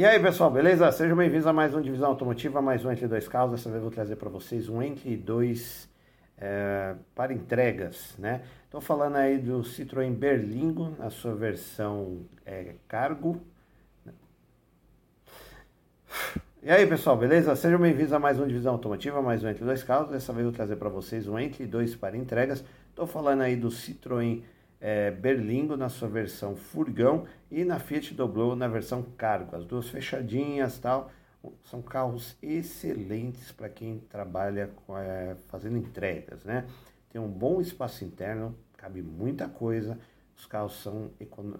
E aí pessoal, beleza? Sejam bem-vindos a mais um Divisão Automotiva, mais um Entre Dois Carros. Dessa vez eu vou trazer para vocês um Entre Dois é, para entregas, né? Estou falando aí do Citroën Berlingo, na sua versão é, cargo. E aí pessoal, beleza? Sejam bem-vindos a mais um Divisão Automotiva, mais um Entre Dois Carros. Dessa vez eu vou trazer para vocês um Entre Dois para entregas. Estou falando aí do Citroën é, Berlingo na sua versão furgão e na Fiat Doblo na versão cargo. As duas fechadinhas tal. São carros excelentes para quem trabalha é, fazendo entregas, né? Tem um bom espaço interno, cabe muita coisa. Os carros são,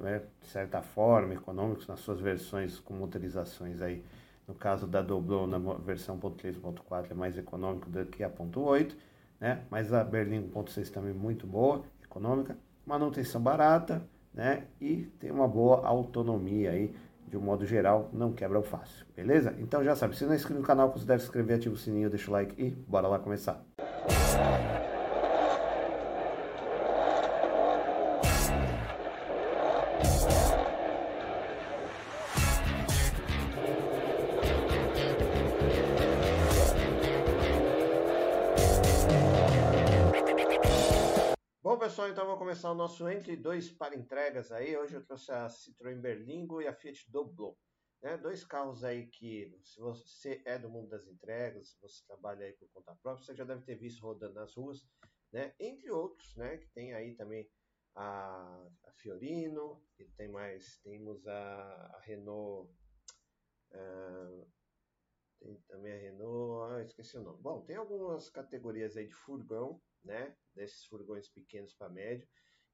é, de certa forma, econômicos nas suas versões com motorizações aí. No caso da Doblo, na versão 1.3.4 é mais econômico do que a 1.8, né? Mas a Berlim 1.6 também é muito boa, econômica manutenção barata, né? E tem uma boa autonomia aí, de um modo geral, não quebra fácil, beleza? Então já sabe, se não é inscrito no canal, considere se inscrever, ativa o sininho, deixa o like e bora lá começar. pessoal, entre dois para entregas aí. Hoje eu trouxe a Citroën Berlingo e a Fiat Doblo. Né? Dois carros aí que, se você é do mundo das entregas, se você trabalha aí por conta própria, você já deve ter visto rodando nas ruas, né? Entre outros, né? Que tem aí também a, a Fiorino, e tem mais, temos a, a Renault, uh, tem também a Renault, ah, esqueci o nome. Bom, tem algumas categorias aí de furgão, né? Desses furgões pequenos para médio,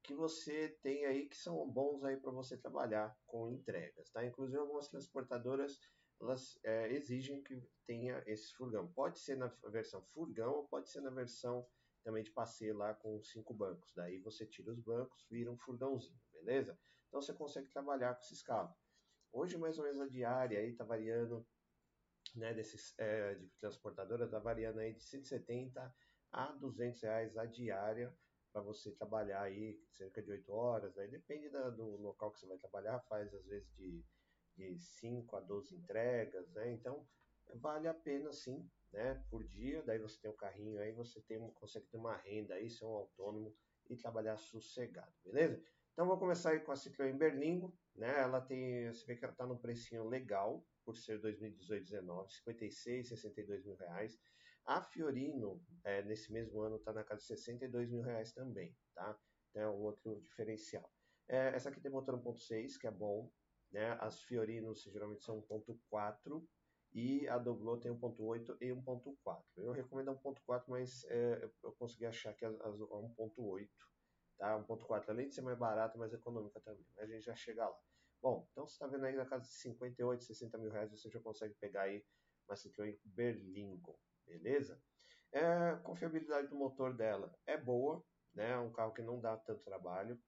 que você tem aí que são bons aí para você trabalhar com entregas, tá? Inclusive algumas transportadoras elas é, exigem que tenha esse furgão. Pode ser na versão furgão ou pode ser na versão também de passeio lá com cinco bancos. Daí você tira os bancos, vira um furgãozinho, beleza? Então você consegue trabalhar com esses carros. Hoje mais ou menos a diária aí tá variando, né, desses é, de transportadora tá variando aí de 170 a 200 reais a diária para você trabalhar aí cerca de 8 horas, aí depende da, do local que você vai trabalhar, faz às vezes de, de 5 a 12 entregas, né? Então vale a pena sim, né? Por dia, daí você tem um carrinho aí, você tem, consegue ter uma renda aí, ser um autônomo e trabalhar sossegado, beleza? Então vou começar aí com a Citroën Berlingo, né? Ela tem, você vê que ela está num precinho legal, por ser 2018-19, 56, 62 mil reais. A Fiorino, é, nesse mesmo ano, está na casa de 62 mil reais também, tá? Então é um outro diferencial. É, essa aqui tem motor 1.6, que é bom, né? As Fiorinos geralmente são 1.4 e a Doblo tem 1.8 e 1.4. Eu recomendo a 1.4, mas é, eu consegui achar que a, a 1.8, tá? 1.4 além de ser mais barata, mais econômica também. A gente já chega lá. Bom, então você está vendo aí na casa de 58, 60 mil reais, você já consegue pegar aí uma Citroën Berlingo beleza? É, a confiabilidade do motor dela é boa, né? É um carro que não dá tanto trabalho.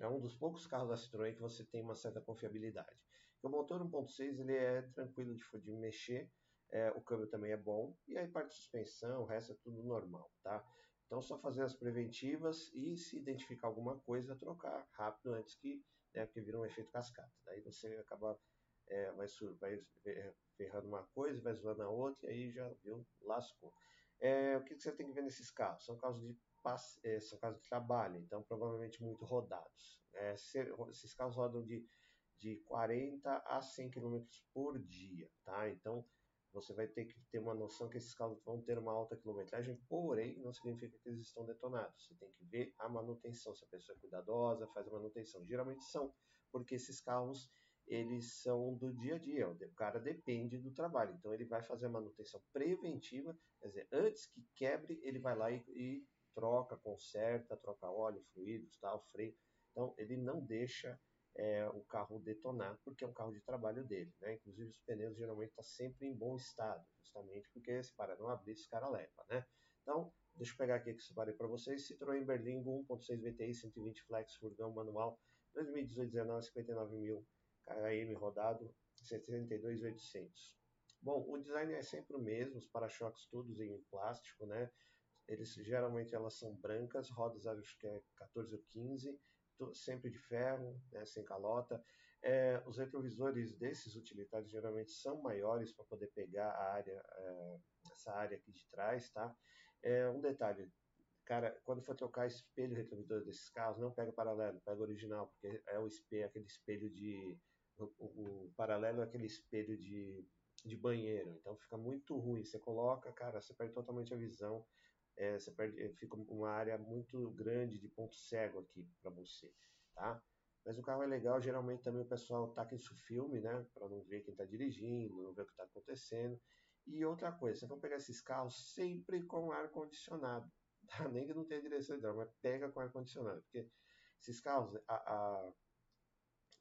É um dos poucos carros da Citroën que você tem uma certa confiabilidade. O motor 1.6 ele é tranquilo de, de mexer, é, o câmbio também é bom e aí parte de suspensão, o resto é tudo normal, tá? Então só fazer as preventivas e se identificar alguma coisa trocar rápido antes que, né, porque vira um efeito cascata. Daí você acaba é, vai, vai é, ferrando uma coisa, vai zoando a outra, e aí já viu, lascou. É, o que, você tem que ver nesses carros? São carros de é, são carros de trabalho, então provavelmente muito rodados. É, esses carros rodam de, de 40 a 100 km por dia, tá? Então você vai ter que ter uma noção que esses carros vão ter uma alta quilometragem, porém não significa que eles estão detonados. Você tem que ver a manutenção, se a pessoa é cuidadosa, faz a manutenção. Geralmente são, porque esses carros eles são do dia a dia. O cara depende do trabalho. Então ele vai fazer a manutenção preventiva, quer dizer, antes que quebre, ele vai lá e, e troca, conserta, troca óleo, fluidos, tal, freio. Então ele não deixa é, o carro detonar, porque é um carro de trabalho dele. Né? Inclusive os pneus geralmente estão tá sempre em bom estado, justamente porque se para não abrir, esse cara leva. Né? Então, deixa eu pegar aqui que separei para vocês. Citroën Berlingo 1.6 VTI 120 Flex, furgão manual, 2018-19, 59 mil KM rodado 72,800. Bom, o design é sempre o mesmo, os para-choques todos em plástico, né? Eles geralmente elas são brancas, rodas acho que é 14 ou 15, sempre de ferro, né, sem calota. É, os retrovisores desses utilitários geralmente são maiores para poder pegar a área, é, essa área aqui de trás, tá? É, um detalhe, cara, quando for trocar espelho retrovisor desses carros, não pega paralelo, pega original, porque é o espelho, aquele espelho de o, o, paralelo é aquele espelho de, de banheiro, então fica muito ruim. Você coloca, cara, você perde totalmente a visão, é, você perde, fica uma área muito grande de ponto cego aqui para você, tá? Mas o carro é legal, geralmente também o pessoal taca isso filme, né? Para não ver quem está dirigindo, não ver o que está acontecendo. E outra coisa, você vai pegar esses carros sempre com ar-condicionado. Tá? Nem que não tenha direção hidráulica, mas pega com ar-condicionado. Porque esses carros, a, a,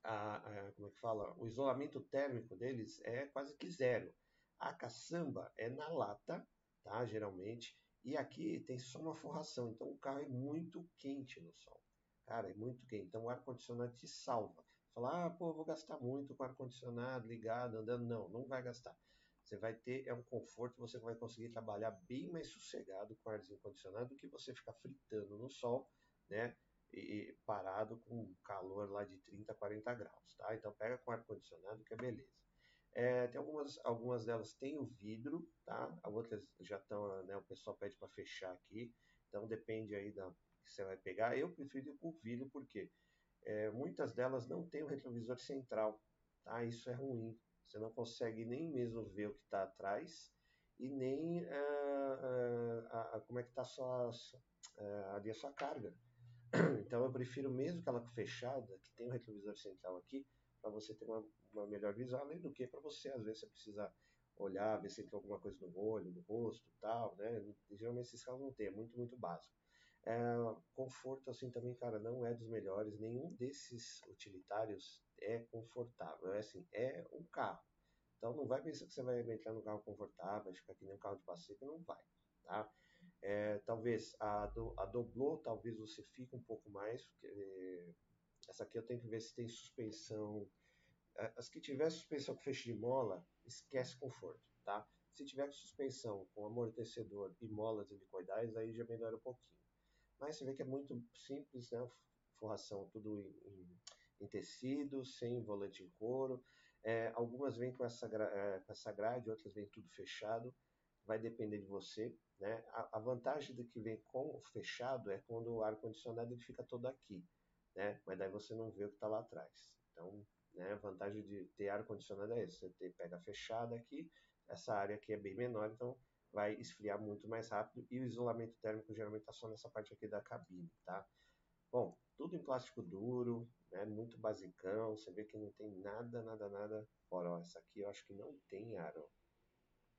a, a, como é que fala? O isolamento térmico deles é quase que zero. A caçamba é na lata, tá? Geralmente. E aqui tem só uma forração, então o carro é muito quente no sol. Cara, é muito quente. Então o ar-condicionado te salva. Falar, ah, pô, vou gastar muito com ar-condicionado ligado, andando. Não, não vai gastar. Você vai ter é um conforto, você vai conseguir trabalhar bem mais sossegado com arzinho condicionado do que você ficar fritando no sol, né? E parado com calor lá de 30, 40 graus, tá? Então pega com ar condicionado que é beleza. É, tem algumas, algumas delas têm o vidro, tá? Outras já estão, né? O pessoal pede para fechar aqui, então depende aí da que você vai pegar. Eu prefiro o vidro porque é, muitas delas não têm o retrovisor central, tá? Isso é ruim. Você não consegue nem mesmo ver o que está atrás e nem uh, uh, como é que está sua, uh, ali a sua carga. Então eu prefiro mesmo aquela fechada, que tem o retrovisor central aqui, para você ter uma, uma, melhor visão, além do que para você, às vezes, você precisa olhar, ver se tem alguma coisa no olho, no rosto tal, né? Geralmente esses carros não tem, é muito, muito básico. É, conforto, assim, também, cara, não é dos melhores. Nenhum desses utilitários é confortável. É assim, é um carro. Então não vai pensar que você vai entrar no carro confortável, vai ficar aqui nem um carro de passeio, que não vai, tá? É, talvez a, do, a talvez você fique um pouco mais, porque essa aqui eu tenho que ver se tem suspensão. As que tiver suspensão com feixe de mola, esquece conforto, tá? Se tiver suspensão com amortecedor e molas helicoidais, aí já melhora um pouquinho. Mas você vê que é muito simples, né? Forração tudo em, em, em tecido, sem volante em couro. É, algumas vêm com essa, é, com essa grade, outras vêm tudo fechado. Vai depender de você. Né? A, a vantagem do que vem com o fechado é quando o ar-condicionado ele fica todo aqui. Né? Mas daí você não vê o que está lá atrás. Então, né, a vantagem de ter ar-condicionado é isso. Você pega fechado aqui, essa área aqui é bem menor, então vai esfriar muito mais rápido e o isolamento térmico geralmente está só nessa parte aqui da cabine, tá? Bom, tudo em plástico duro, né? Muito basicão, você vê que não tem nada, nada, nada fora. Ó, essa aqui eu acho que não tem ar.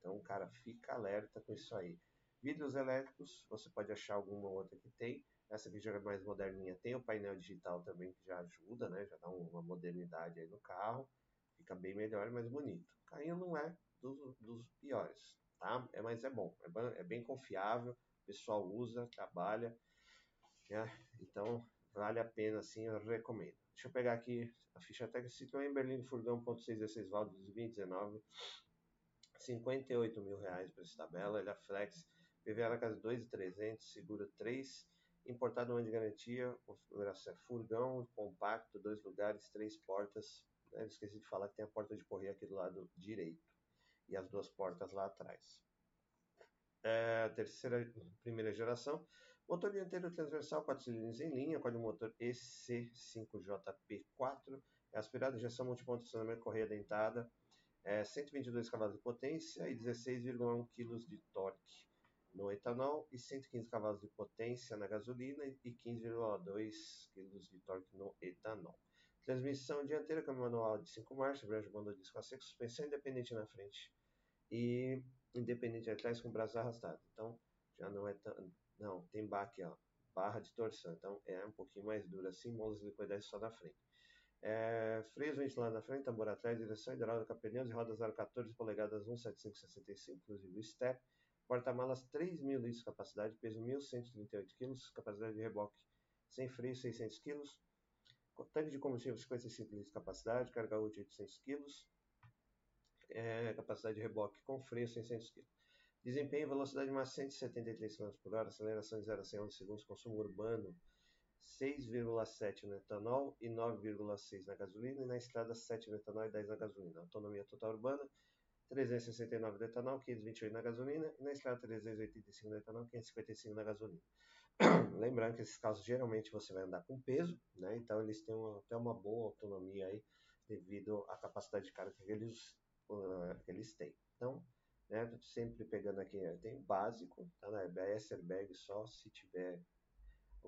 Então, cara, fica alerta com isso aí. Vidros elétricos, você pode achar alguma outra que tem. Essa aqui já é mais moderninha. Tem o painel digital também que já ajuda, né? Já dá uma modernidade aí no carro. Fica bem melhor e mais bonito. Carrinho não é dos, dos piores, tá? É, mas é bom, é, bem, é bem confiável, o pessoal usa, trabalha, né? então vale a pena, assim, eu recomendo. Deixa eu pegar aqui a ficha técnica, Citroën Berlino Furgão 1.6 válvulas 2019, 58 mil reais para essa tabela, ele é flex, PVA na casa de 2,300, seguro 3, importado um ano de garantia, configuração é furgão, compacto, dois lugares, três portas, né? esqueci de falar que tem a porta de correio aqui do lado direito e as duas portas lá atrás. É, terceira, primeira geração, motor dianteiro transversal, 4 cilindros em linha, código motor EC5JP4, é aspirado, injeção multiponto, acionamento, correia dentada, é, 122 cavalos de potência e 16,1 kg de torque no etanol e 115 cavalos de potência na gasolina e 15,2 kg de torque no etanol. Transmissão dianteira, câmbio manual de 5 marchas, embreagem banda disco a seco, suspensão independente na frente e independente atrás com braço arrastado. Então, já não é tão... Não, tem baque, ó, barra de torção. Então, é um pouquinho mais dura assim, molas liquidez só na frente. É, freios ventilados na frente, tambor atrás, direção hidráulica, pneus e rodas aro 14 polegadas 17565, inclusive step. Porta-malas 3.000 litros de capacidade, peso 1.138 kg, capacidade de reboque sem freio 600 kg, tanque de combustível 55 litros de capacidade, carga útil 800 kg, é, capacidade de reboque com freio 600 kg. Desempenho velocidade máxima 173 km por hora, aceleração de 0 a 100 segundos, consumo urbano 6,7 no etanol e 9,6 na gasolina, e na estrada 7 no etanol e 10 na gasolina. Autonomia total urbana, 369 no etanol, 528 na gasolina, e na estrada 385 no etanol, 555 na gasolina. Lembrando que esses carros geralmente você vai andar com peso, né? então eles têm uma, até uma boa autonomia aí devido à capacidade de carga que eles, uh, eles têm. Então, né, sempre pegando aqui, tem o básico, tá? Né? ABS, airbag só se tiver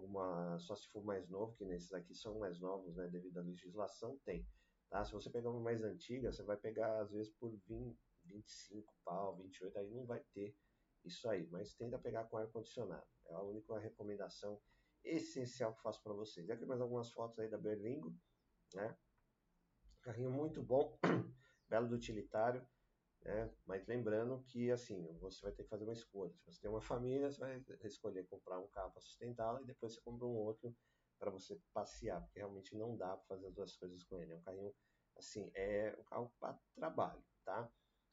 uma, só se for mais novo, que nesses aqui são mais novos, né, devido à legislação, tem. Tá? Se você pegar uma mais antiga, você vai pegar às vezes por 20, 25 pau, 28, aí não vai ter isso aí, mas tenta pegar com ar condicionado. É a única recomendação essencial que faço para vocês. Aqui mais algumas fotos aí da Berlingo, né? Carrinho muito bom, belo do utilitário, né? Mas lembrando que assim, você vai ter que fazer uma escolha. Se você tem uma família, você vai escolher comprar um carro para sustentá-la e depois você compra um outro para você passear, porque realmente não dá para fazer as duas coisas com ele. É um carrinho assim, é um carro para trabalho, tá?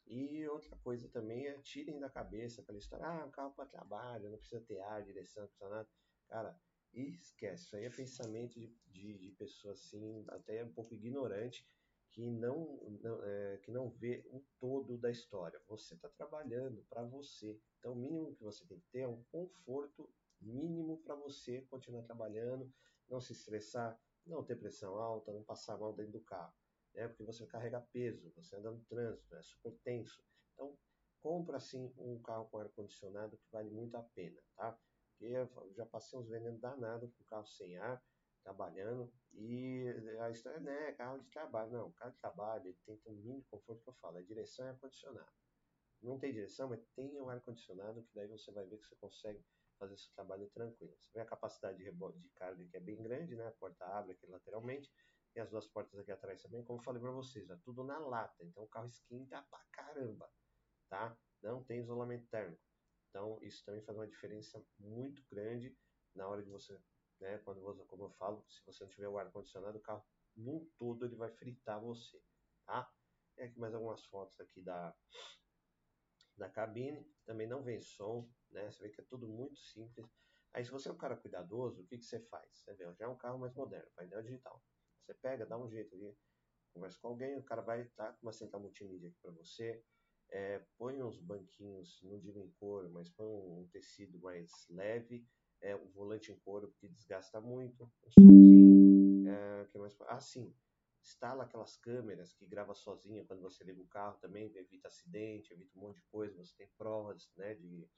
E outra coisa também é tirem da cabeça aquela história, ah, um carro para trabalho, não precisa ter ar, direção, não precisa nada. Cara, esquece, isso aí é pensamento de, de, de pessoa assim, até um pouco ignorante, que não, não é, que não vê o todo da história. Você está trabalhando para você. Então, o mínimo que você tem que ter é um conforto mínimo para você continuar trabalhando, não se estressar, não ter pressão alta, não passar mal dentro do carro né? porque você carrega peso, você anda no trânsito, é super tenso. Então, compra assim um carro com ar-condicionado que vale muito a pena, tá? Porque eu já passei uns venenos danados com carro sem ar, trabalhando, e a história não é carro de trabalho, não. Carro de trabalho, ele tem um mínimo conforto que eu falo, a direção é ar-condicionado. Não tem direção, mas tem um ar-condicionado que daí você vai ver que você consegue fazer seu trabalho tranquilo. Você vê a capacidade de, rebote, de carga que é bem grande, né? A porta abre aqui lateralmente, e as duas portas aqui atrás também, como eu falei para vocês, é tudo na lata, então o carro esquenta pra caramba, tá? Não tem isolamento térmico. Então isso também faz uma diferença muito grande na hora de você, né, quando você, como eu falo, se você não tiver o ar condicionado, o carro num todo ele vai fritar você, tá? Tem aqui mais algumas fotos aqui da da cabine, também não vem som, né? Você vê que é tudo muito simples. Aí se você é um cara cuidadoso, o que, que você faz? Você vê, já é um carro mais moderno, painel digital. Você pega, dá um jeito ali, conversa com alguém, o cara vai estar com uma central multimídia aqui para você, é, põe uns banquinhos, não digo em couro, mas põe um tecido mais leve, é, um volante em couro porque desgasta muito, um somzinho, é, que mais? Ah, sim, instala aquelas câmeras que grava sozinha quando você liga o carro também, evita acidente, evita um monte de coisa, você tem provas, né, de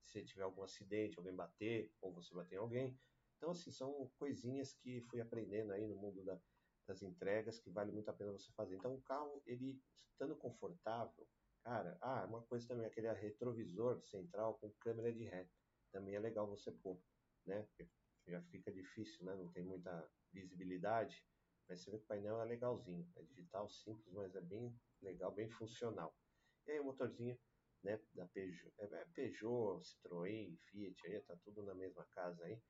se tiver algum acidente, alguém bater, ou você bater em alguém. Então, assim, são coisinhas que fui aprendendo aí no mundo da, das entregas que vale muito a pena você fazer. Então o carro, ele estando confortável, cara, ah, uma coisa também, aquele retrovisor central com câmera de ré, também é legal você pôr, né? Já fica difícil, né? Não tem muita visibilidade, mas você vê que o painel é legalzinho, é digital simples, mas é bem legal, bem funcional. E aí o motorzinho, né, da Peugeot, é, é Peugeot, Citroën, Fiat, aí tá tudo na mesma casa aí.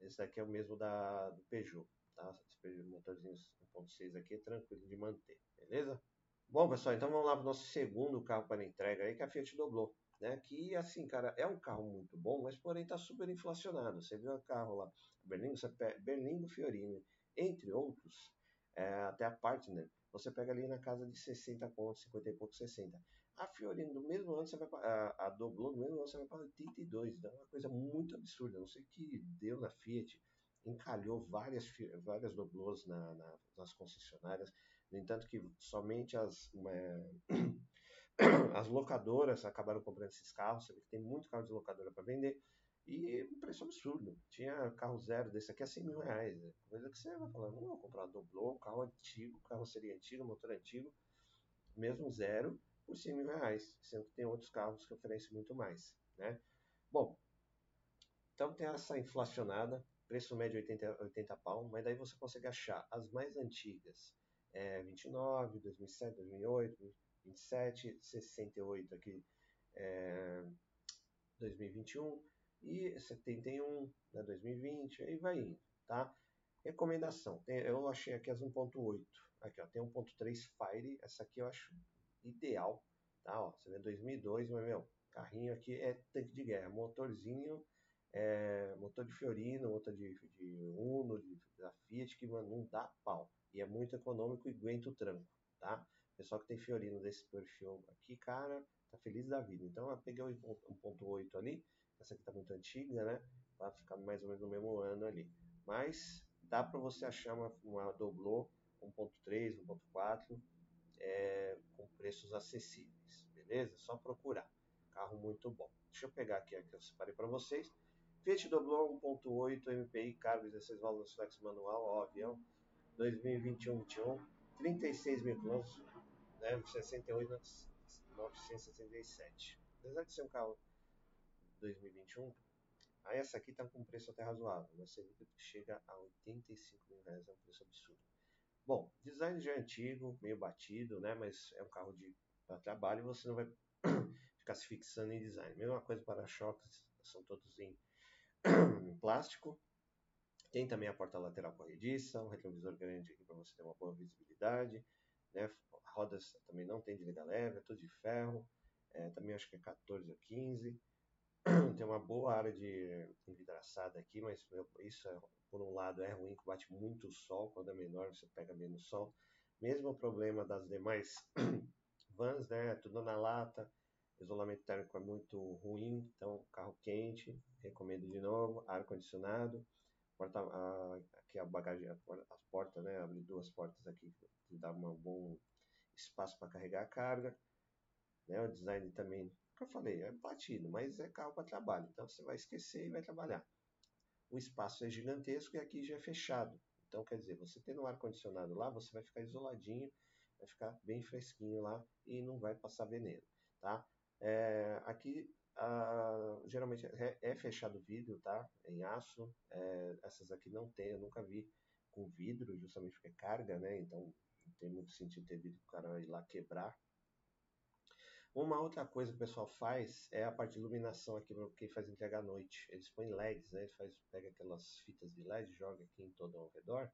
Esse daqui é o mesmo da do Peugeot, tá? Esse motorzinho 1.6 aqui é tranquilo de manter, beleza? Bom, pessoal, então vamos lá para o nosso segundo carro para entrega aí, que é a Fiat Doblô. Né, que assim, cara, é um carro muito bom, mas porém está super inflacionado. Você viu o carro lá, Berlingo, Berlingo Fiorino, entre outros, é, até a Partner, você pega ali na casa de 60 pontos, 50 e pouco, 60. A Fiorino, do mesmo ano, você vai a, a Doblô, do mesmo ano, você vai para 82. Então é uma coisa muito absurda. Não sei o que deu na Fiat encalhou várias, várias doblôs na, na, nas concessionárias, no entanto que somente as, é, as locadoras acabaram comprando esses carros, você vê que tem muito carro de locadora para vender, e um preço absurdo. Tinha carro zero desse aqui a 100 mil reais. Né? Coisa que você vai falar, não vou comprar doblô, um carro antigo, carro seria antigo, motor antigo, mesmo zero, por 100 mil reais, sendo que tem outros carros que oferecem muito mais. Né? Bom, então tem essa inflacionada, preço médio 80, 80 pau, mas daí você consegue achar as mais antigas, é, 29, 2007, 2008, 27, 68 aqui, é, 2021 e 71, né, 2020, aí vai indo, tá? Recomendação, tem, eu achei aqui as 1.8, aqui ó, tem 1.3 Fire, essa aqui eu acho ideal, tá? Ó, você vê 2002, mas meu, carrinho aqui é tanque de guerra, motorzinho é, motor de Fiorino, motor de, de Uno, de, da Fiat, que mano, não dá pau. E é muito econômico e aguenta o tranco, tá? Pessoal que tem Fiorino desse perfil aqui, cara, tá feliz da vida. Então eu peguei o 1.8 ali, essa aqui tá muito antiga, né? Vai ficar mais ou menos no mesmo ano ali. Mas dá para você achar uma, uma Doblô 1.3, 1.4 é, com preços acessíveis, beleza? Só procurar. Carro muito bom. Deixa eu pegar aqui a que eu separei para vocês. Fiat Doblô 1.8 MPI cargo 16 válvulas flex manual, ó, avião 2021-21, 36 mil quilômetros, né, 68 967. Apesar de ser um carro 2021, aí essa aqui está com um preço até razoável, você chega a 85 mil reais, é um preço absurdo. Bom, design já é antigo, meio batido, né, mas é um carro de trabalho e você não vai ficar se fixando em design. Mesma coisa para choques, são todos em plástico. Tem também a porta lateral corrediça, um retrovisor grande aqui para você ter uma boa visibilidade. Né? Rodas também não tem de liga leve, é tudo de ferro. É, também acho que é 14 ou 15. tem uma boa área de envidraçada aqui, mas isso é, por um lado é ruim, que bate muito sol. Quando é menor, você pega menos sol. Mesmo problema das demais vans, né? Tudo na lata isolamento térmico é muito ruim, então carro quente, recomendo de novo, ar condicionado, porta, a, aqui a bagagem, as portas, né, abrir duas portas aqui que dá um bom espaço para carregar a carga, né, o design também, que eu falei, é batido, mas é carro para trabalho, então você vai esquecer e vai trabalhar. O espaço é gigantesco e aqui já é fechado, então quer dizer, você tendo um ar condicionado lá, você vai ficar isoladinho, vai ficar bem fresquinho lá e não vai passar veneno, tá? É, aqui geralmente é, é, fechado vidro, tá? Em aço. É, essas aqui não tem, eu nunca vi com vidro, justamente porque é carga, né? Então não tem muito sentido ter vidro o cara ir lá quebrar. Uma outra coisa que o pessoal faz é a parte de iluminação aqui para quem faz entrega à noite. Eles põem LEDs, né? Eles faz, pega aquelas fitas de LED, joga aqui em todo ao redor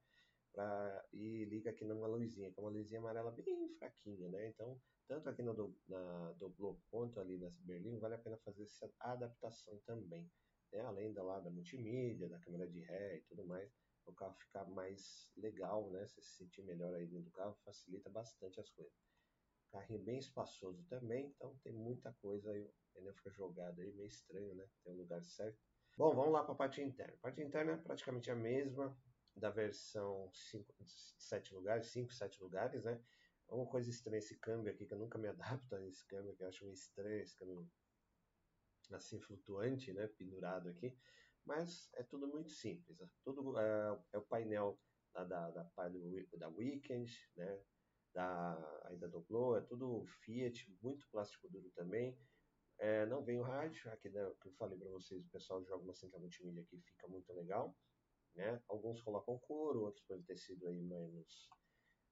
pra, e liga aqui numa luzinha, que é uma luzinha amarela bem fraquinha, né? Então tanto aqui no do, na Doblo quanto ali nessa Berlim, vale a pena fazer essa adaptação também. Né? Além da, lá, da multimídia, da câmera de ré e tudo mais, o carro ficar mais legal, né? Você se sentir melhor aí dentro do carro, facilita bastante as coisas. Carrinho bem espaçoso também, então tem muita coisa aí, o pneu fica jogado aí, meio estranho, né? Tem um lugar certo. Bom, vamos lá para a parte interna. A parte interna é praticamente a mesma da versão 5, 7 lugares, 5, 7 lugares, né? É uma coisa estranha esse câmbio aqui, que eu nunca me adapto a esse câmbio, que eu acho meio estranho esse câmbio assim flutuante, né, pendurado aqui. Mas é tudo muito simples. É tudo é, é o painel da, da, da, da Weekend, né, da, ainda do Glow, é tudo Fiat, muito plástico duro também. É, não vem o rádio, aqui né, que eu falei para vocês, o pessoal joga uma central multimídia aqui, fica muito legal. Né? Alguns colocam couro, outros põem tecido aí menos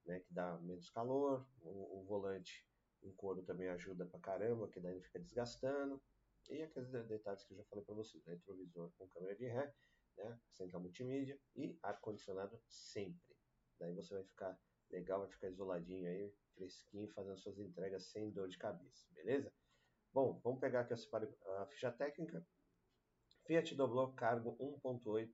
né, que dá menos calor. O, o, volante em couro também ajuda pra caramba, que daí não fica desgastando. E aqueles detalhes que eu já falei para vocês, né, retrovisor com câmera de ré, né, central multimídia e ar-condicionado sempre. Daí você vai ficar legal, vai ficar isoladinho aí, fresquinho, fazendo suas entregas sem dor de cabeça, beleza? Bom, vamos pegar aqui a ficha técnica. Fiat Doblo Cargo 1.8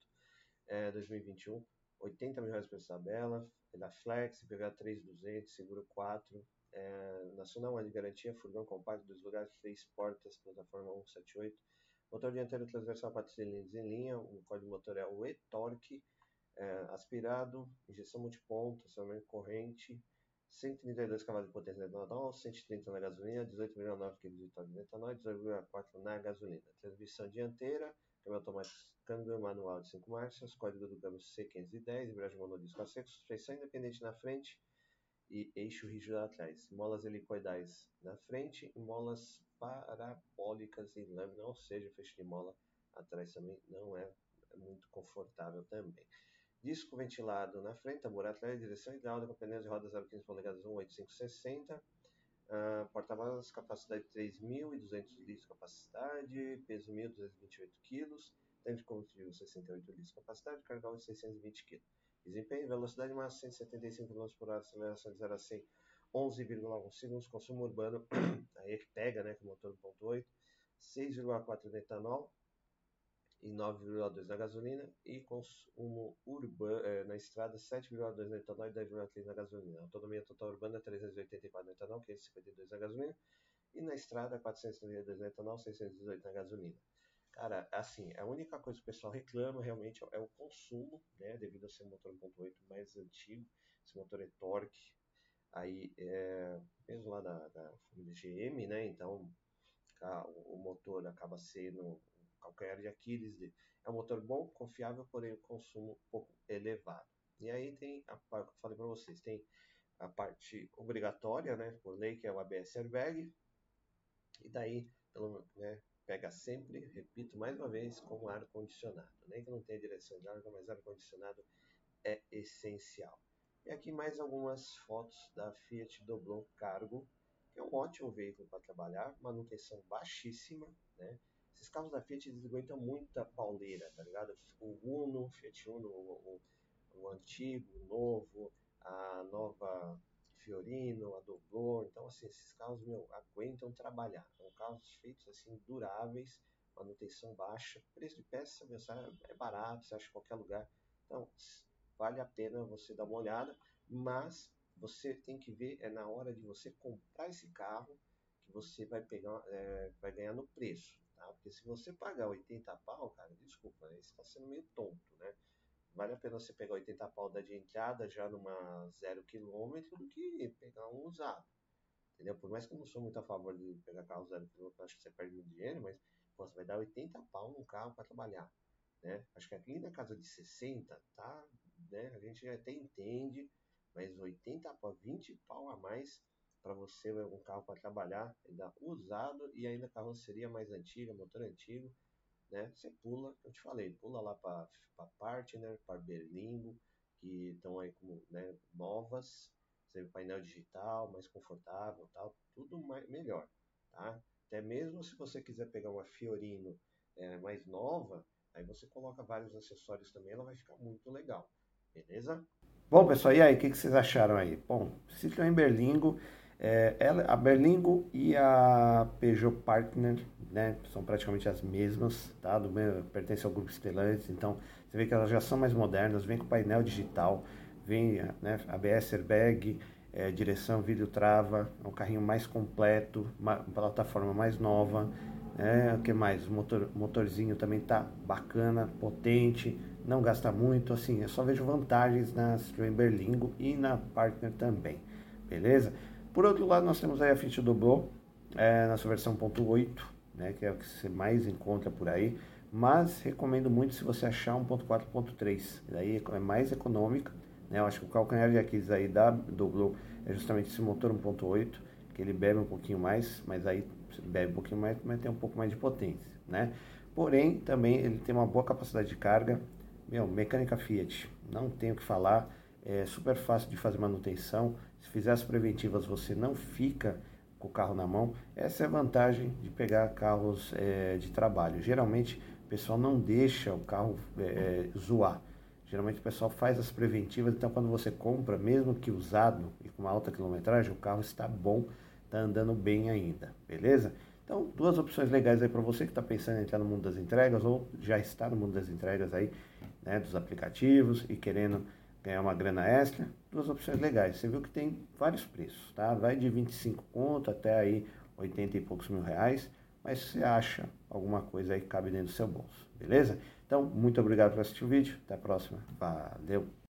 é, 2021, 80 mil reais por tabela, da Flex, IPVA 3,200, seguro 4, é, nacional de garantia, furgão compacto, dois lugares, três portas, plataforma 178, motor dianteiro transversal 4 cilindros em linha, o código motor é o e-torque, é, aspirado, injeção multiponto, acionamento corrente, 132 cavalos de potência de etanol, 130 na gasolina, 18,9 kg de de etanol, 18,4 na gasolina. Transmissão dianteira, câmbio automático, câmbio manual de 5 marchas, código do câmbio C510, embreagem monodisco a seco, suspensão independente na frente e eixo rígido atrás, molas helicoidais na frente e molas parabólicas em lâmina, ou seja, fecho de mola atrás também não é muito confortável também. Disco ventilado na frente, tambor atrás, direção hidráulica, pneus de rodas 0,15 polegadas 18560, Uh, Porta-malas, capacidade 3.200 litros capacidade, peso 1.228 kg, tanque de combustível 68 litros capacidade, carga de 620 kg. Desempenho, velocidade máxima 175 km por hora, aceleração de 0 a 100 11,1 segundos, consumo urbano, aí é que pega, né, com motor 1.8, 6,4 de etanol, e 9,2 na gasolina e consumo urbano é, na estrada 7,2 no etanol e 10,3 na gasolina. Autonomia total urbana 384 no etanol, 552 na gasolina e na estrada 432 no etanol, 618 na gasolina. Cara, assim, a única coisa que o pessoal reclama realmente é o consumo, né, devido a ser um motor 1.8 mais antigo, esse motor é torque, aí é, mesmo lá da, da GM, né, então o motor acaba sendo calcanhar de Aquiles dele. É um motor bom, confiável, porém o consumo um pouco elevado. E aí tem a parte que eu falei para vocês, tem a parte obrigatória, né, por lei, que é o ABS airbag. E daí, pelo, né, pega sempre, repito mais uma vez, com ar condicionado. Nem que não tenha direção de ar, mas ar condicionado é essencial. E aqui mais algumas fotos da Fiat Doblon Cargo, que é um ótimo veículo para trabalhar, manutenção baixíssima, né? Esses carros da Fiat eles aguentam muita pauleira, tá ligado? O Uno, Fiat Uno, o, o, o antigo, o novo, a nova Fiorino, a Doblor. Então, assim, esses carros, meu, aguentam trabalhar. São carros feitos, assim, duráveis, manutenção baixa. Preço de peça, meu, é barato, você acha em qualquer lugar. Então, vale a pena você dar uma olhada, mas você tem que ver, é na hora de você comprar esse carro, que você vai pegar, é, vai ganhar no preço. Tá? Porque se você pagar 80 pau, cara, desculpa, você está sendo meio tonto, né? Vale a pena você pegar 80 pau da de entrada já numa zero quilômetro do que pegar um usado. Entendeu? Por mais que eu não sou muito a favor de pegar carro zero quilômetro, acho que você perde muito dinheiro, mas pô, você vai dar 80 pau num carro para trabalhar. Né? Acho que aqui na casa de 60, tá? Né? A gente até entende, mas 80 pau, 20 pau a mais para você um carro para trabalhar, ainda usado e ainda carroceria mais antiga, motor antigo, né? Você pula, eu te falei, pula lá para Partner, para Berlingo, que estão aí como né, novas, você painel digital, mais confortável, tal, tudo mais, melhor, tá? Até mesmo se você quiser pegar uma Fiorino é, mais nova, aí você coloca vários acessórios também, ela vai ficar muito legal, beleza? Bom, pessoal, e aí, o que, que, vocês acharam aí? Bom, Citroën Berlingo é, ela, a Berlingo e a Peugeot Partner né, são praticamente as mesmas, tá? Do pertence ao grupo Stellantis, então você vê que elas já são mais modernas, vem com painel digital, vem né, ABS airbag, é, direção vídeo trava, é um carrinho mais completo, uma plataforma mais nova, é, o que mais? O motor, motorzinho também tá bacana, potente, não gasta muito, assim, eu só vejo vantagens na Citroën Berlingo e na Partner também, beleza? Por outro lado, nós temos aí a Fiat Doblo, é, na sua versão 1.8, né, que é o que você mais encontra por aí, mas recomendo muito se você achar 1.4.3, daí é mais econômica, né, eu acho que o calcanhar de Aquiles aí da Doblo é justamente esse motor 1.8, que ele bebe um pouquinho mais, mas aí bebe um pouquinho mais, mas tem um pouco mais de potência, né? Porém, também ele tem uma boa capacidade de carga, meu, mecânica Fiat, não tenho o que falar, é super fácil de fazer manutenção, se fizer as preventivas, você não fica com o carro na mão. Essa é a vantagem de pegar carros é, de trabalho. Geralmente, o pessoal não deixa o carro é, zoar. Geralmente, o pessoal faz as preventivas. Então, quando você compra, mesmo que usado e com uma alta quilometragem, o carro está bom, está andando bem ainda. Beleza? Então, duas opções legais aí para você que está pensando em entrar no mundo das entregas ou já está no mundo das entregas aí, né, dos aplicativos e querendo ganhar uma grana extra, duas opções legais. Você viu que tem vários preços, tá? Vai de 25 conto até aí 80 e poucos mil reais, mas você acha alguma coisa aí que cabe dentro do seu bolso, beleza? Então, muito obrigado por assistir o vídeo, até a próxima, valeu!